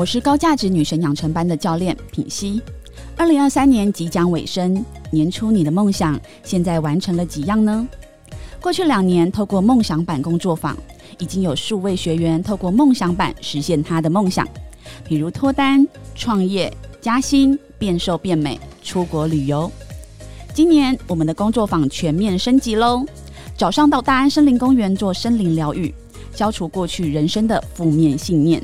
我是高价值女神养成班的教练品熙。二零二三年即将尾声，年初你的梦想现在完成了几样呢？过去两年，透过梦想版工作坊，已经有数位学员透过梦想版实现他的梦想，比如脱单、创业、加薪、变瘦变美、出国旅游。今年我们的工作坊全面升级喽！早上到大安森林公园做森林疗愈，消除过去人生的负面信念。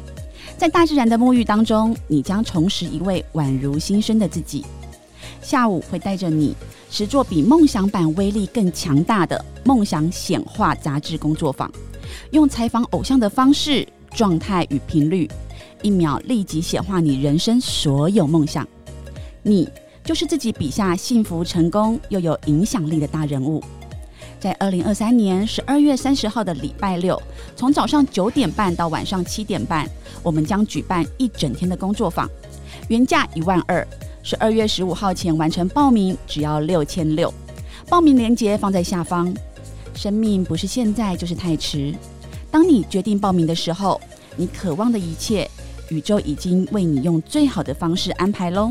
在大自然的沐浴当中，你将重拾一位宛如新生的自己。下午会带着你实做比梦想版威力更强大的梦想显化杂志工作坊，用采访偶像的方式、状态与频率，一秒立即显化你人生所有梦想。你就是自己笔下幸福、成功又有影响力的大人物。在二零二三年十二月三十号的礼拜六，从早上九点半到晚上七点半，我们将举办一整天的工作坊，原价一万二，十二月十五号前完成报名只要六千六，报名链接放在下方。生命不是现在就是太迟，当你决定报名的时候，你渴望的一切，宇宙已经为你用最好的方式安排喽。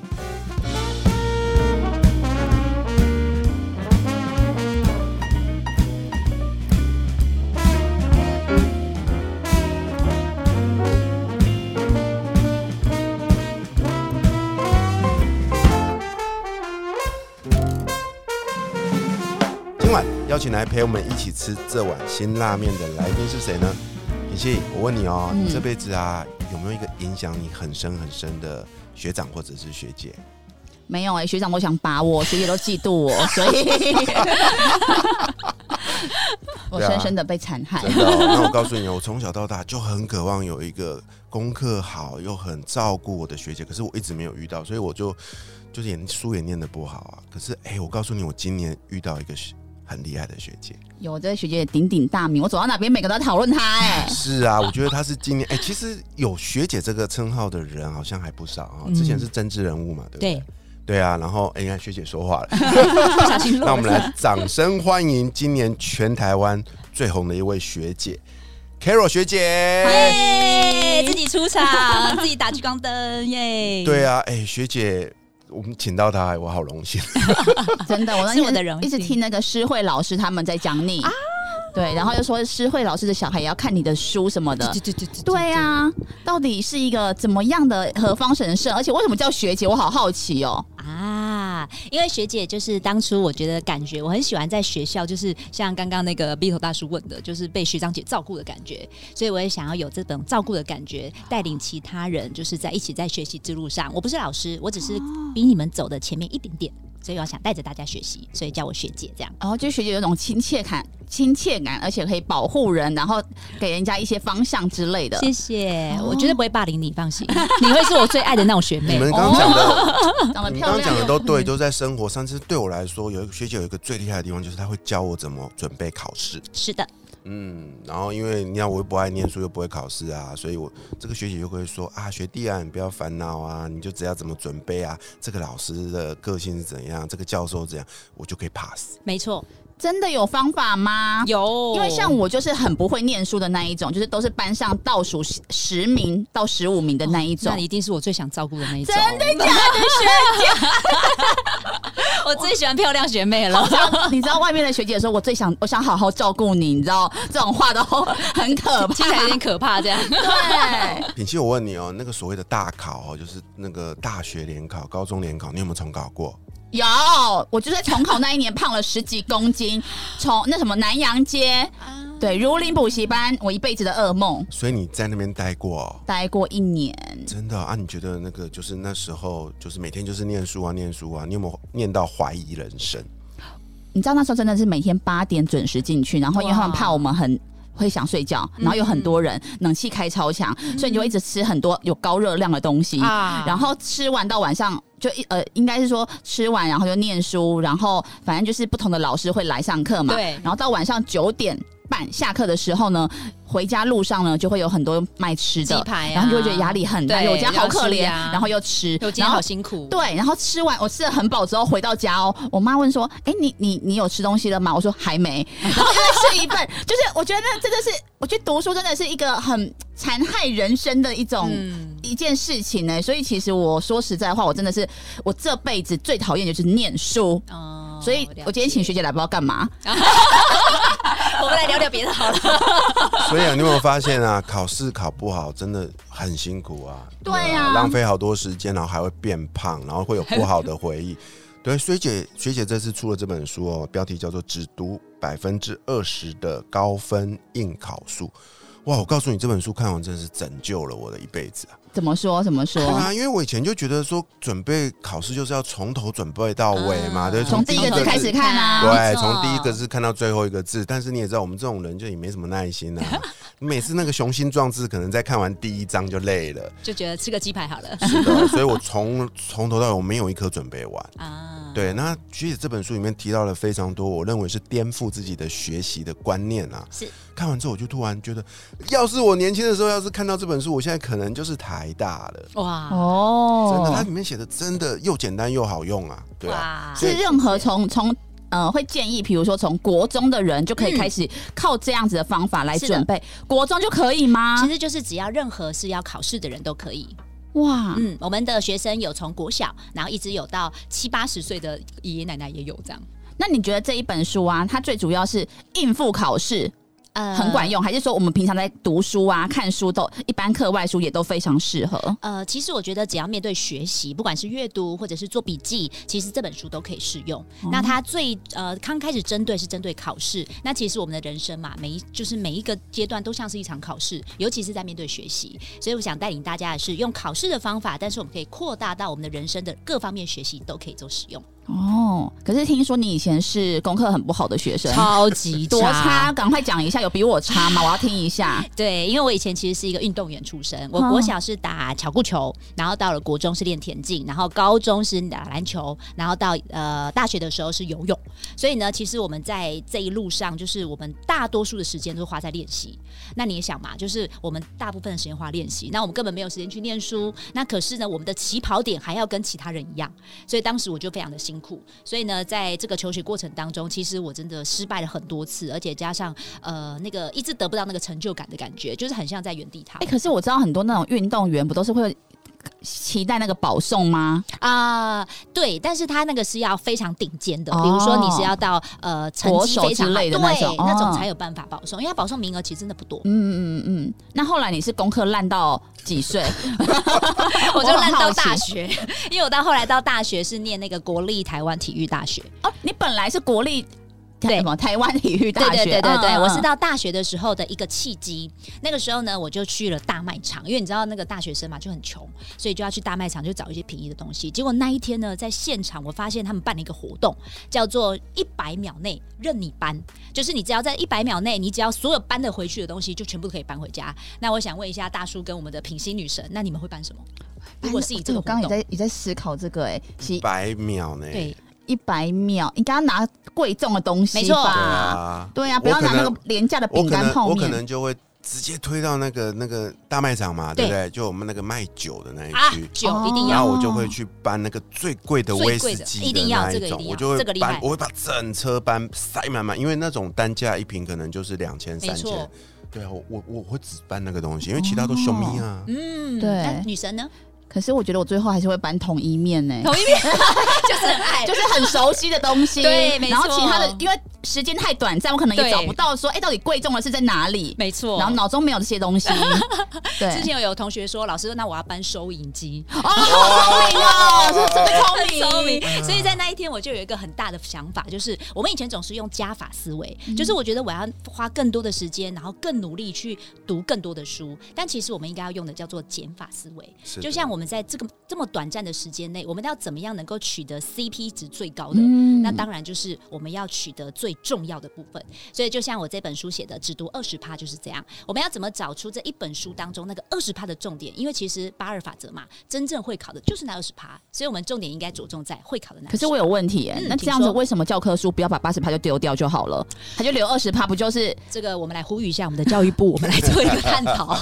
邀请来陪我们一起吃这碗辛辣面的来宾是谁呢？品熙，我问你哦，嗯你这辈子啊有没有一个影响你很深很深的学长或者是学姐？没有哎、学长都想把我，学姐都嫉妒我，所以 我深深的被残害。真的、哦？那我告诉你哦，我从小到大就很渴望有一个功课好又很照顾我的学姐，可是我一直没有遇到，所以我就就是也书也念的不好啊。可是哎、我告诉你，我今年遇到一个学很厉害的学姐。有这个学姐鼎鼎大名，我走到哪边每个都在讨论她哎、是啊，我觉得她是今年哎、其实有学姐这个称号的人好像还不少啊、之前是政治人物嘛，对不对？对，对啊，然后哎，你看学姐说话了，那我们来掌声欢迎今年全台湾最红的一位学姐，Carol 学姐。耶，自己出场，自己打聚光灯，耶！对啊，哎，学姐，我们请到他，我好荣幸。真的，我那是我的荣幸一直听那个诗慧老师他们在讲你，对，然后又说诗慧老师的小孩也要看你的书什么的。对对对对对啊，到底是一个怎么样的何方神圣？而且为什么叫学姐？我好好奇哦。因为学姐就是当初我觉得感觉我很喜欢在学校，就是像刚刚那个 B 头大叔问的，就是被学长姐照顾的感觉，所以我也想要有这种照顾的感觉，带领其他人，就是在一起在学习之路上。我不是老师，我只是比你们走的前面一点点，所以我想带着大家学习，所以叫我学姐这样。然后就学姐有种亲切感，亲切感，而且可以保护人，然后给人家一些方向之类的。谢谢，我绝对不会霸凌你，放心，你会是我最爱的那种学妹。你们刚刚讲的，你们刚刚讲的都对，都在生活上。其实对我来说，有一个学姐有一个最厉害的地方，就是她会教我怎么准备考试。是的，嗯，然后因为你看我又不爱念书，又不会考试啊，所以我这个学姐就会说啊，学弟啊，你不要烦恼啊，你就只要怎么准备啊，这个老师的个性是怎样，这个教授怎样，我就可以 pass。没错，真的有方法吗？有因为像我就是很不会念书的那一种，就是都是班上倒数十十名到十五名的那一种那。你一定是我最想照顾的那一种。真的假的 我最喜欢漂亮学妹了。你知道外面的学姐说，我最想我想好好照顾你，你知道这种话都很可怕。听起来有点可怕，这样。对，品熙，我问你哦，那个所谓的大考哦，就是那个大学联考、高中联考，你有没有重考过？有我就在重考那一年胖了十几公斤，从那什么南洋街，对，如林补习班，我一辈子的噩梦，所以你在那边待过、哦。待过一年。真的啊？你觉得那个就是那时候就是每天就是念书啊念书啊，你有没有念到怀疑人生？你知道那时候真的是每天八点准时进去，然后因为他们怕我们很。会想睡觉，然后有很多人，冷气开超强，所以你就一直吃很多有高热量的东西，啊然后吃完到晚上就一呃，应该是说吃完然后就念书，然后反正就是不同的老师会来上课嘛，对。然后到晚上九点半下课的时候呢，回家路上呢就会有很多卖吃的，然后就会觉得压力很大，对我家好可怜，啊然后又吃，我今天然后好辛苦，对，然后吃完我吃的很饱之后回到家哦，我妈问说：“哎、你你你有吃东西了吗？”我说还没，然后吃一份。就是我觉得那真的是，我觉得读书真的是一个很残害人生的一种。嗯，一件事情呢、所以其实我说实在话，我真的是我这辈子最讨厌就是念书，哦所以我今天请学，姐来不知道干嘛。我们来聊聊别的好了。所以啊，你有没有发现啊，考试考不好真的很辛苦啊？对啊浪费好多时间，然后还会变胖，然后会有不好的回忆。对，学姐学姐这次出了这本书哦，标题叫做《只读百分之二十的高分应考术》。哇，我告诉你，这本书看完真的是拯救了我的一辈子啊！怎么说？怎么说？对啊，因为我以前就觉得说，准备考试就是要从头准备到尾嘛，对，啊从第一个字开始看啊对，从第一个字看到最后一个字，但是你也知道，我们这种人就也没什么耐心啊。你 每次那个雄心壮志，可能在看完第一章就累了，就觉得吃个鸡排好了 是的。所以我从从头到尾我没有一科准备完。啊。对，那学姐这本书里面提到了非常多，我认为是颠覆自己的学习的观念啊。是看完之后，我就突然觉得，要是我年轻的时候，要是看到这本书，我现在可能就是台大了。哇哦，真的，它里面写的真的又简单又好用啊。对啊，是任何从从呃会建议，比如说从国中的人就可以开始靠这样子的方法来准备，国中就可以吗其？实就是只要任何是要考试的人都可以。哇，嗯，我们的学生有从国小，然后一直有到七八十岁的爷爷奶奶也有这样。那你觉得这一本书啊，它最主要是应付考试呃很管用，还是说我们平常在读书啊、看书都一般课外书也都非常适合？呃，其实我觉得只要面对学习，不管是阅读或者是做笔记，其实这本书都可以适用。那它最呃刚开始针对是针对考试，那其实我们的人生嘛，每一就是每一个阶段都像是一场考试，尤其是在面对学习。所以我想带领大家的是用考试的方法，但是我们可以扩大到我们的人生的各方面学习都可以做使用。哦，可是听说你以前是功课很不好的学生，超级多差，赶快讲一下，有比我差吗？我要听一下。对，因为我以前其实是一个运动员出身，我嗯国小是打巧固球，然后到了国中是练田径，然后高中是打篮球，然后到呃大学的时候是游泳。所以呢，其实我们在这一路上，就是我们大多数的时间都花在练习。那你也想嘛，就是我们大部分的时间花练习，那我们根本没有时间去念书。那可是呢，我们的起跑点还要跟其他人一样，所以当时我就非常的辛辛苦。所以呢，在这个求学过程当中，其实我真的失败了很多次，而且加上呃那个一直得不到那个成就感的感觉，就是很像在原地踏哎、可是我知道很多那种运动员不都是会期待那个保送吗？啊、对，但是他那个是要非常顶尖的，哦比如说你是要到呃成绩非常好，之类的那种对，那种哦才有办法保送，因为他保送名额其实真的不多，嗯嗯嗯嗯。那后来你是功课烂到几岁？我就烂到大学，因为我到后来到大学是念那个国立台湾体育大学，哦，你本来是国立对什么台湾体育大学？对对对对对，嗯嗯我是到大学的时候的一个契机。那个时候呢，我就去了大卖场，因为你知道那个大学生嘛就很穷，所以就要去大卖场就找一些便宜的东西。结果那一天呢，在现场我发现他们办了一个活动，叫做一百秒内任你搬，就是你只要在一百秒内，你只要所有搬得回去的东西就全部可以搬回家。那我想问一下大叔跟我们的品心女神，那你们会搬什么？如果是以这个我刚刚也，在也在思考这个、哎，一百秒呢？对，一百秒，你给他拿贵重的东西没错吧？对啊，对啊，不要拿那个廉价的我可饼干泡能我可。能就会直接推到那个那个大卖场嘛，对不对？就我们那个卖酒的那一啊区。，酒哦一定要。然后我就会去搬那个最贵的威士忌的一定要那一种，这个一定要我就会这个厉害搬，我会把整车搬塞满满，因为那种单价一瓶可能就是两千三千。对啊，我我我会只搬那个东西，因为其他都凶咪啊。嗯，对那女神呢？可是我觉得我最后还是会搬同一面呢、同一面 就是很爱，就是很熟悉的东西，对没错然后其他的，因为时间太短暂，我可能也找不到说，哎、到底贵重的是在哪里？没错。然后脑中没有这些东西。对，之前有同学说，老师，那我要搬收银机，哦，好聪明哦，这这个聪明，聪明。所以在那一天，我就有一个很大的想法，就是我们以前总是用加法思维，就是我觉得我要花更多的时间，然后更努力去读更多的书。但其实我们应该要用的叫做减法思维。就像我们们在这个这么短暂的时间内，我们要怎么样能够取得 CP 值最高的？嗯那当然就是我们要取得最重要的部分。所以就像我这本书写的，只读二十趴就是这样。我们要怎么找出这一本书当中那个二十趴的重点？因为其实八二法则嘛，真正会考的就是那二十趴，所以我们重点应该着重在会考的那。可是我有问题耶、嗯那这样子为什么教科书不要把八十趴就丢掉就好了？他就留二十趴，不就是？这个，我们来呼吁一下我们的教育部，我们来做一个探讨。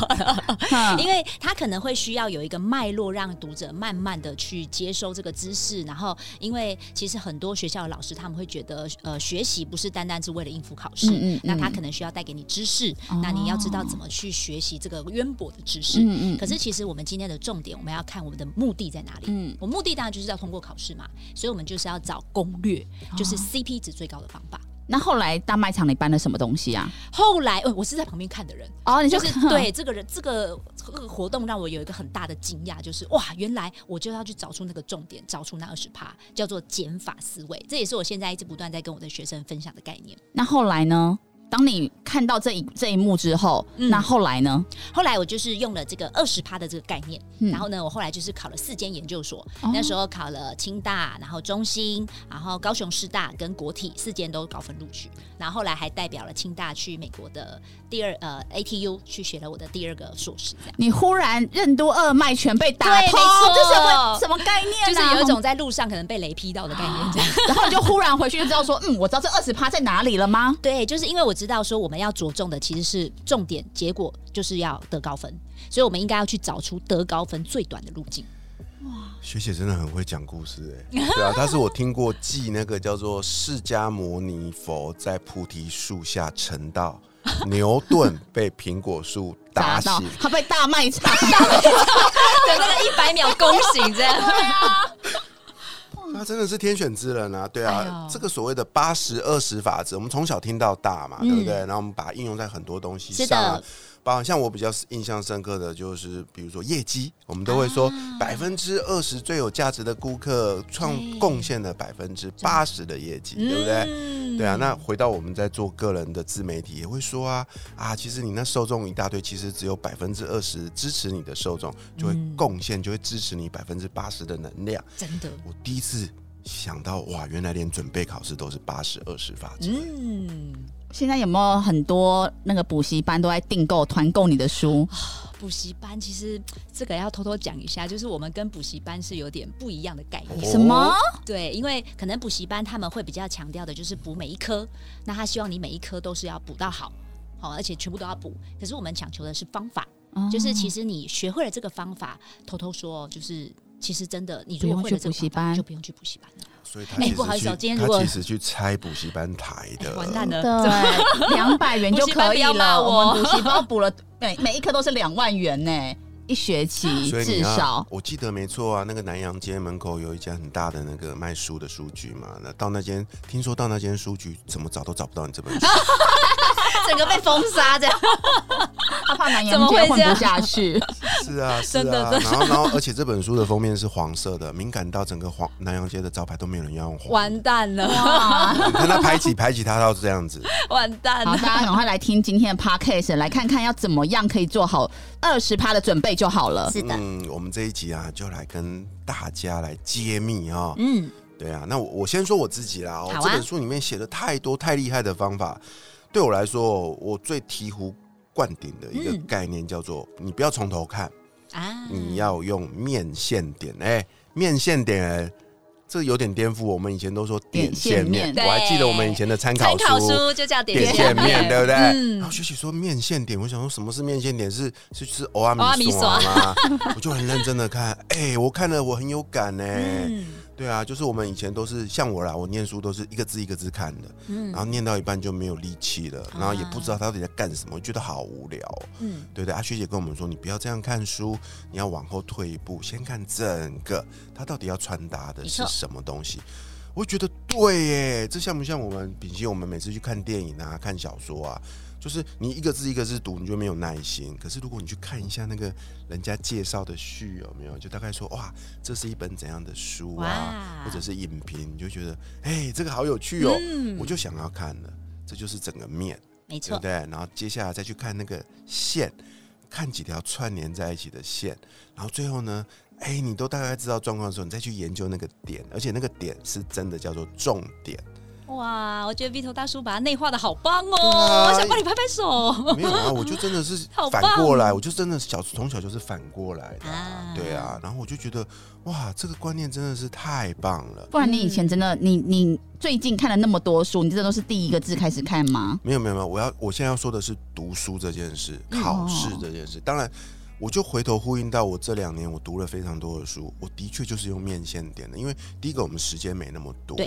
因为他可能会需要有一个脉络，让读者慢慢的去接收这个知识。然后，因为其实很多学校的老师他们会觉得，呃，学习不是单单是为了应付考试，嗯嗯嗯那他可能需要带给你知识，哦那你要知道怎么去学习这个渊博的知识。嗯嗯可是其实我们今天的重点，我们要看我们的目的在哪里。嗯我目的当然就是要通过考试嘛，所以我们就是要找攻略，就是 CP 值最高的方法。那后来大卖场你搬了什么东西啊？后来，呃，我是在旁边看的人，哦，你就就是 对这个人这个这个活动让我有一个很大的惊讶，就是哇，原来我就要去找出那个重点，找出那二十趴，叫做减法思维。这也是我现在一直不断在跟我的学生分享的概念。那后来呢？当你看到这一这一幕之后，嗯那后来呢？后来我就是用了这个二十趴的这个概念，嗯然后呢，我后来就是考了四间研究所，哦那时候考了清大，然后中兴，然后高雄师大跟国体四间都高分录取，然后后来还代表了清大去美国的第二呃 ATU 去学了我的第二个硕士，这样。你忽然任督二脉全被打通，这什么什么概念、啊？就是有一种在路上可能被雷劈到的概念，这样。然后你就忽然回去就知道说，嗯，我知道这二十趴在哪里了吗？对，就是因为我知道说我们要着重的其实是重点，结果就是要得高分，所以我们应该要去找出得高分最短的路径。学姐真的很会讲故事哎、对啊，她是我听过记那个叫做释迦牟尼佛在菩提树下成道，牛顿被苹果树打到醒，他被大卖场 对，那个一百秒恭喜这样。他真的是天选之人啊！对啊，哎这个所谓的八十二十法则，我们从小听到大嘛，嗯对不对？然后我们把它应用在很多东西上、啊的。包括像我比较印象深刻的就是，比如说业绩，我们都会说啊百分之二十最有价值的顾客创贡献了百分之八十的业绩，对不对？嗯对啊，那回到我们在做个人的自媒体，也会说啊啊，其实你那受众一大堆，其实只有百分之二十支持你的受众，就会嗯贡献，就会支持你百分之八十的能量。真的，我第一次想到，哇，原来连准备考试都是八十二十法则。嗯，现在有没有很多那个补习班都在订购团购你的书？补习班其实这个要偷偷讲一下，就是我们跟补习班是有点不一样的概念。哦什么？对，因为可能补习班他们会比较强调的就是补每一科，那他希望你每一科都是要补到好，好，而且全部都要补。可是我们讲求的是方法，就是其实实你学会了这个方法，偷偷说，就是其实真的，你如果会了这个方法班就不用去补习班了。所以他其实哎不好意思去哦今天如果他其实去拆补习班台的，哎完蛋了，对，两百元就可以了。我我们补习班补了每每一科都是两万元呢，一学期至少。我记得没错啊，那个南洋街门口有一家很大的那个卖书的书局嘛。那到那间，听说到那间书局怎么找都找不到你这本书。整个被封杀这样。他怕南怎洋街么会这样混不下去，是啊，是真的啊。然后，然后，而且这本书的封面是黄色的，敏感到整个黄南洋街的招牌都没有人要用黄。完蛋了，哇！你看他排挤排挤他到这样子，完蛋好，了。大家赶快来听今天的 podcast，来看看要怎么样可以做好二十趴的准备就好了。是的，嗯，我们这一集啊，就来跟大家来揭秘啊、嗯，对啊，那我我先说我自己啦。哦好啊这本书里面写的太多太厉害的方法，对我来说，我最醍醐灌顶的一个嗯概念叫做：你不要从头看，啊，你要用面线点。哎、面线点。这有点颠覆，我们以前都说点线面，我还记得我们以前的参考书就叫点点线面，对不对？嗯然后学姐说面线点，我想说什么是面线点？是是是欧阿米米刷吗？我就很认真的看，哎、我看了我很有感呢、嗯对啊，就是我们以前都是像我啦，我念书都是一个字一个字看的，嗯然后念到一半就没有力气了，然后也不知道他到底在干什么，我觉得好无聊哦、嗯，对对，啊，学姐跟我们说，你不要这样看书，你要往后退一步，先看整个他到底要传达的是什么东西。我觉得对耶，这像不像我们比起？我们每次去看电影啊、看小说啊，就是你一个字一个字读，你就没有耐心。可是如果你去看一下那个人家介绍的序，有没有？就大概说哇，这是一本怎样的书啊，或者是影评，你就觉得哎，这个好有趣哦，嗯我就想要看了。这就是整个面。没错对不，对？然后接下来再去看那个线，看几条串联在一起的线，然后最后呢，哎，你都大概知道状况的时候，你再去研究那个点，而且那个点是真的叫做重点。哇，我觉得 V 头大叔把它内化的好棒哦，啊我想帮你拍拍手。没有啊，我就真的是 反过来，我就真的小从小就是反过来的、对啊，然后我就觉得哇，这个观念真的是太棒了。不然你以前真的，你你最近看了那么多书，你真的都是第一个字开始看吗？没有没有没有，我要我现在要说的是读书这件事，嗯考试这件事。当然，我就回头呼应到我这两年我读了非常多的书，我的确就是用面线点的，因为第一个我们时间没那么多，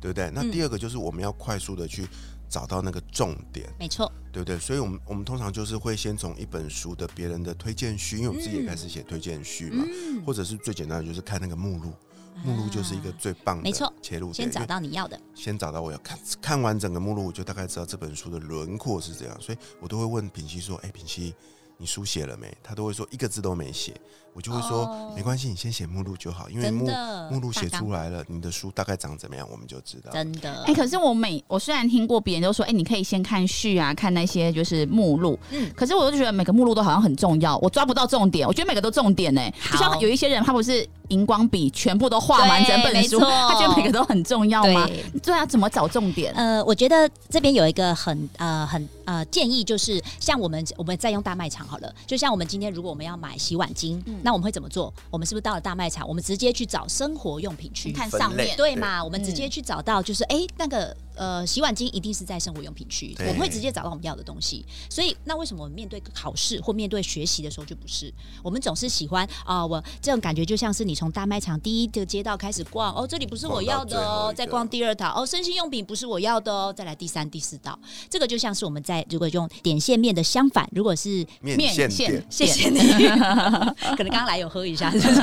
对对不对？那嗯第二个就是我们要快速的去找到那个重点，没错，对不对？所以我们我们通常就是会先从一本书的别人的推荐序，因为我们自己也嗯开始写推荐序嘛，或者是最简单的就是看那个目录。目录就是一个最棒的啊没错切入点，先找到你要的。先找到我要看看完整个目录，我就大概知道这本书的轮廓是怎样，所以我都会问品熙说：“哎、品熙，你书写了没？”他都会说一个字都没写，我就会说：“哦没关系，你先写目录就好，因为目目录写出来了，你的书大概长怎么样，我们就知道。”真的，哎、可是我每我虽然听过别人都说，哎、你可以先看序啊，看那些就是目录，嗯可是我就觉得每个目录都好像很重要，我抓不到重点。我觉得每个都重点呢、好就像有一些人他不是荧光笔全部都画完整本书，他觉得每个都很重要吗？对。对啊，怎么找重点？呃，我觉得这边有一个很呃很呃建议，就是像我们我们在用大卖场好了，就像我们今天如果我们要买洗碗巾，嗯那我们会怎么做？我们是不是到了大卖场，我们直接去找生活用品区？看上面，对嘛？我们直嗯接去找到，就是哎、那个呃，洗碗巾一定是在生活用品区，我们会直接找到我们要的东西。所以，那为什么我们面对考试或面对学习的时候就不是？我们总是喜欢啊、我这种感觉就像是你从大卖场第一个街道开始逛，哦，这里不是我要的哦再逛第二道，哦，身心用品不是我要的哦，再来第三、第四道，这个就像是我们在如果用点线面的相反，如果是面面线谢谢你，可能刚刚来有喝一下，是不是？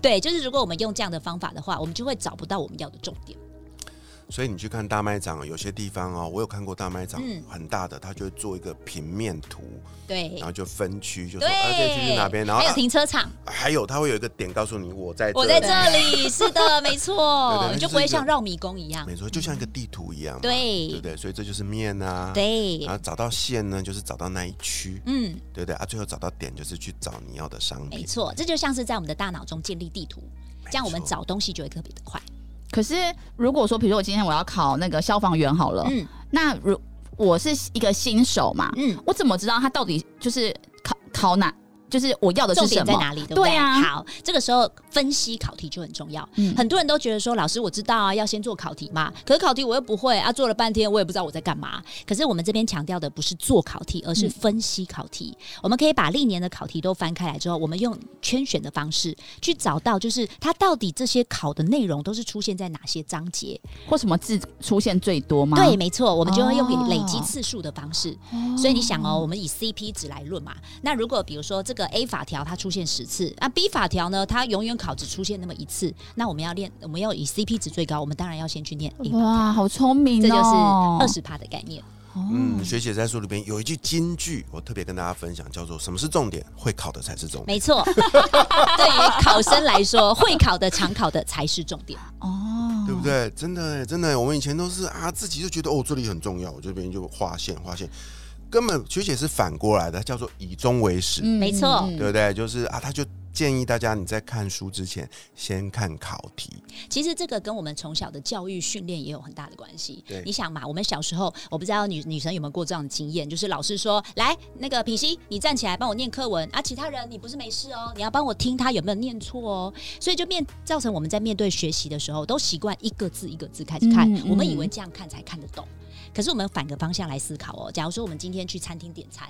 对，就是如果我们用这样的方法的话，我们就会找不到我们要的重点。所以你去看大卖场，有些地方哦，我有看过大卖场嗯。很大的，它就会做一个平面图，对。然后就分区，就说对，啊这区是哪边，然后还有啊停车场，还有它会有一个点告诉你我在我在这里，是的，没错，你就不会像绕迷宫一样。没错，就像一个地图一样，对对。不对？所以这就是面啊，，对。然，后找到线呢，就是找到那一区，嗯，对不对啊？最后找到点就是去找你要的商品，没错，这就像是在我们的大脑中建立地图，这样我们找东西就会特别的快。可是如果说，比如说我今天我要考那个消防员好了，嗯那如我是一个新手嘛，嗯，我怎么知道他到底就是考考哪？就是我要的重是什么？点在哪里？对不对？对啊好，这个时候分析考题就很重要。嗯很多人都觉得说，老师我知道啊，要先做考题嘛。可是考题我又不会啊，做了半天我也不知道我在干嘛。可是我们这边强调的不是做考题，而是分析考题。我们可以把历年的考题都翻开来之后，我们用圈选的方式去找到，就是它到底这些考的内容都是出现在哪些章节。或什么字出现最多吗？对，没错，我们就会用哦累积次数的方式。所以你想哦，我们以 CP 值来论嘛。那如果比如说这个 A 法条它出现十次，那 B 法条呢，它永远考只出现那么一次，那我们要练，我们要以 CP 值最高，我们当然要先去念 A 法条。哇，好聪明哦！这就是二十趴的概念。嗯，学姐在书里边有一句金句，我特别跟大家分享，叫做“什么是重点？会考的才是重点没错，对于考生来说，会考的、常考的才是重点。哦，”，对不对？真的耶真的，我们以前都是啊，自己就觉得哦，这里很重要，我这边就划线划线，根本学姐是反过来的，叫做以终为始，嗯没错对不对？就是啊，他就建议大家你在看书之前先看考题，其实这个跟我们从小的教育训练也有很大的关系对。你想嘛，我们小时候，我不知道女女生有没有过这样的经验，就是老师说，来，那个品熙，你站起来帮我念课文啊，其他人你不是没事哦，你要帮我听他有没有念错哦。所以就面造成我们在面对学习的时候，都习惯一个字一个字开始看，嗯嗯我们以为这样看才看得懂。可是我们反个方向来思考哦，假如说我们今天去餐厅点餐。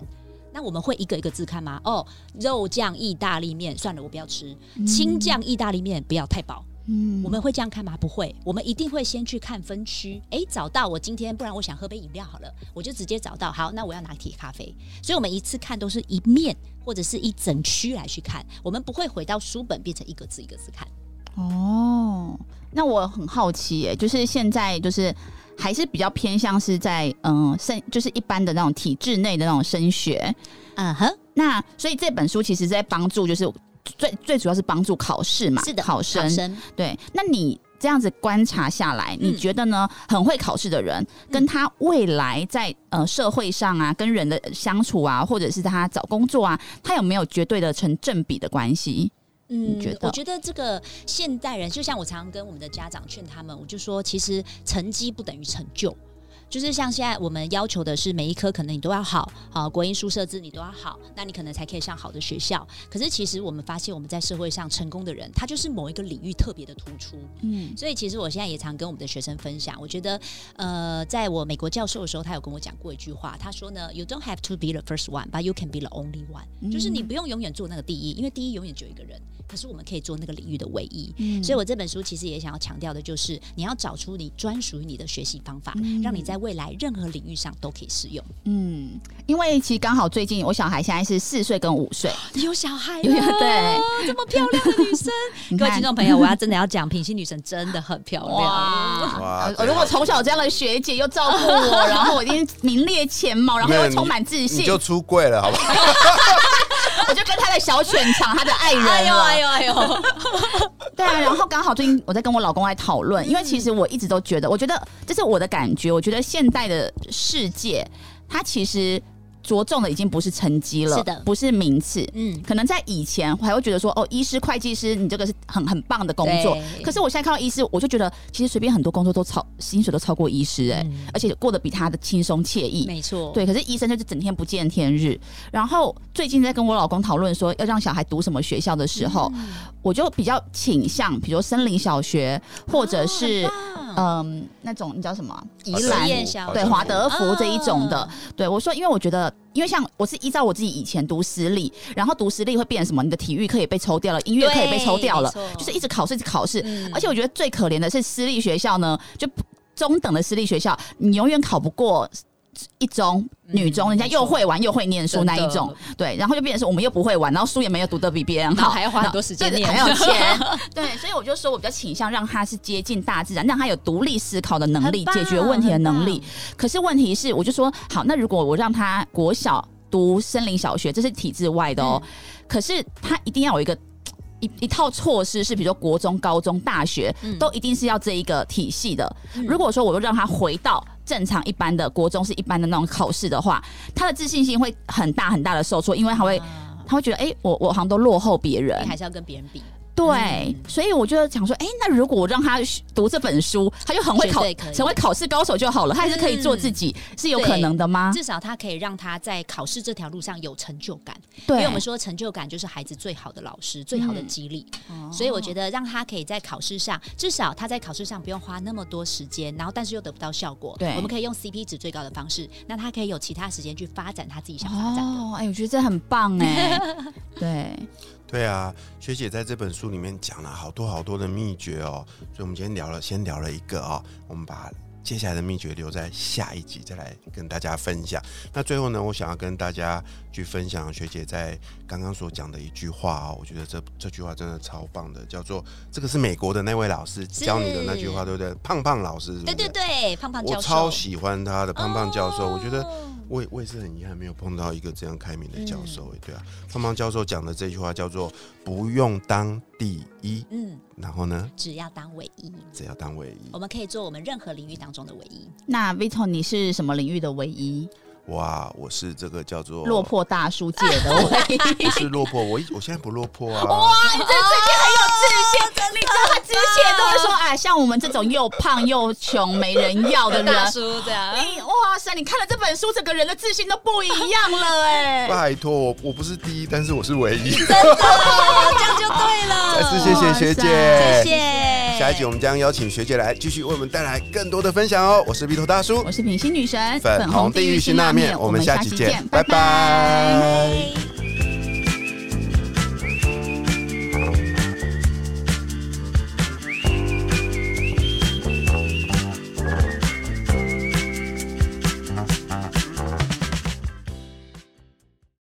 那我们会一个一个字看吗？哦，肉酱意大利面，算了，我不要吃。青酱意大利面不要太饱。嗯我们会这样看吗？不会，我们一定会先去看分区。诶，找到我今天，不然我想喝杯饮料好了，我就直接找到。好，那我要拿铁咖啡。所以，我们一次看都是一面或者是一整区来去看，我们不会回到书本变成一个字一个字看。哦，那我很好奇耶，就是现在就是还是比较偏向是在嗯升，就是一般的那种体制内的那种升学。嗯哼，那所以这本书其实在帮助，就是最最主要是帮助考试嘛，是的，考生考生对。那你这样子观察下来，你觉得呢？很会考试的人，跟他未来在呃社会上啊，跟人的相处啊，或者是他找工作啊，他有没有绝对的成正比的关系？嗯觉得我觉得这个现代人，就像我常常跟我们的家长劝他们，我就说，其实成绩不等于成就。就是像现在我们要求的是每一科可能你都要好，啊国英数设置你都要好，那你可能才可以上好的学校。可是其实我们发现我们在社会上成功的人，他就是某一个领域特别的突出。嗯所以其实我现在也常跟我们的学生分享，我觉得呃，在我美国教授的时候，他有跟我讲过一句话，他说呢，You don't have to be the first one, but you can be the only one，、就是你不用永远做那个第一，因为第一永远只有一个人，可是我们可以做那个领域的唯一。嗯所以我这本书其实也想要强调的就是，你要找出你专属于你的学习方法，让你在未来任何领域上都可以适用。嗯，因为其实刚好最近我小孩现在是四岁跟五岁，你有小孩对，这么漂亮的女生，各位看听众朋友，我要真的要讲，品心女神真的很漂亮。哇。如果从小有这样的学姐又照顾我，然后我一定名列前茅，然后又充满自信，你就出柜了，好不好？我就跟他的小犬场他的爱人。哎呦哎呦哎呦！对啊，然后刚好最近我在跟我老公在讨论，因为其实我一直都觉得，我觉得这是我的感觉，我觉得现代的世界，它其实着重的已经不是成绩了，是的不是名次。嗯，可能在以前，我还会觉得说，哦，医师、会计师，你这个是很很棒的工作。对可是我现在看到医师，我就觉得，其实随便很多工作都超薪水都超过医师、哎、嗯而且过得比他的轻松惬意。没错，对，可是医生就是整天不见天日。然后最近在跟我老公讨论说要让小孩读什么学校的时候，嗯我就比较倾向，比如森林小学，或者是嗯，嗯、那种你叫什么啊宜兰对华德福这一种的。啊对我说，因为我觉得，因为像我是依照我自己以前读私立，然后读私立会变成什么？你的体育课也被抽掉了，音乐课也被抽掉了就是一直考试，一直考试。嗯而且我觉得最可怜的是私立学校呢，就中等的私立学校，你永远考不过。一中、女中，人家又会玩又会念书那一种，对，然后就变成是我们又不会玩，然后书也没有读得比别人好，还要花很多时间还要钱，对，所以我就说我比较倾向让他是接近大自然，让他有独立思考的能力解决问题的能力。可是问题是，我就说好，那如果我让他国小读森林小学，这是体制外的哦，嗯。可是他一定要有一个。一一套措施是，比如说国中、高中、大学，嗯。都一定是要这一个体系的。如果说我又让他回到正常一般的国中是一般的那种考试的话，他的自信心会很大很大的受挫，因为他会啊。他会觉得，哎、我我好像都落后别人。你，还是要跟别人比，对，嗯所以我就想说，哎、那如果我让他读这本书，他就很会考成为考试高手就好了，他还是可以做自己，是有可能的吗？至少他可以让他在考试这条路上有成就感。因对，为我们说成就感就是孩子最好的老师、最好的激励，所以我觉得让他可以在考试上，至少他在考试上不用花那么多时间，然后但是又得不到效果。对我们可以用 CP 值最高的方式，那他可以有其他时间去发展他自己想发展的。哦，哎、我觉得这很棒哎，对，对啊，学姐在这本书里面讲了好多好多的秘诀哦，所以我们今天聊了，先聊了一个哦，我们把接下来的秘诀留在下一集再来跟大家分享。那最后呢，我想要跟大家去分享学姐在刚刚所讲的一句话哦，我觉得这这句话真的超棒的，叫做这个是美国的那位老师教你的那句话，对不对？胖胖老师是是，对对对，胖胖教授，我超喜欢他的胖胖教授，我觉得哦我也我也是很遗憾没有碰到一个这样开明的教授、嗯欸，对啊，胖胖教授讲的这句话叫做“不用当第一嗯，”，然后呢，只要当唯一，只要当唯一我。们可以做我们任何领域当中的唯一。那 Vito 你是什么领域的唯一？哇，我是这个叫做落，魄大叔界的唯一。不是落魄，我一我现在不落魄啊。哇，你这最自信，你知道他之前都会说，哎，像我们这种又胖又穷没人要的人，叔这样你哇塞，你看了这本书，整个人的自信都不一样了哎。拜托，我我不是第一，但是我是唯一。真的，这样就对了。再次谢谢学姐，哇谢谢。下一集我们将邀请学姐来继续为我们带来更多的分享哦。我是鼻头大叔我，是品心女神，粉红地狱辛辣面，我们下期见，拜拜。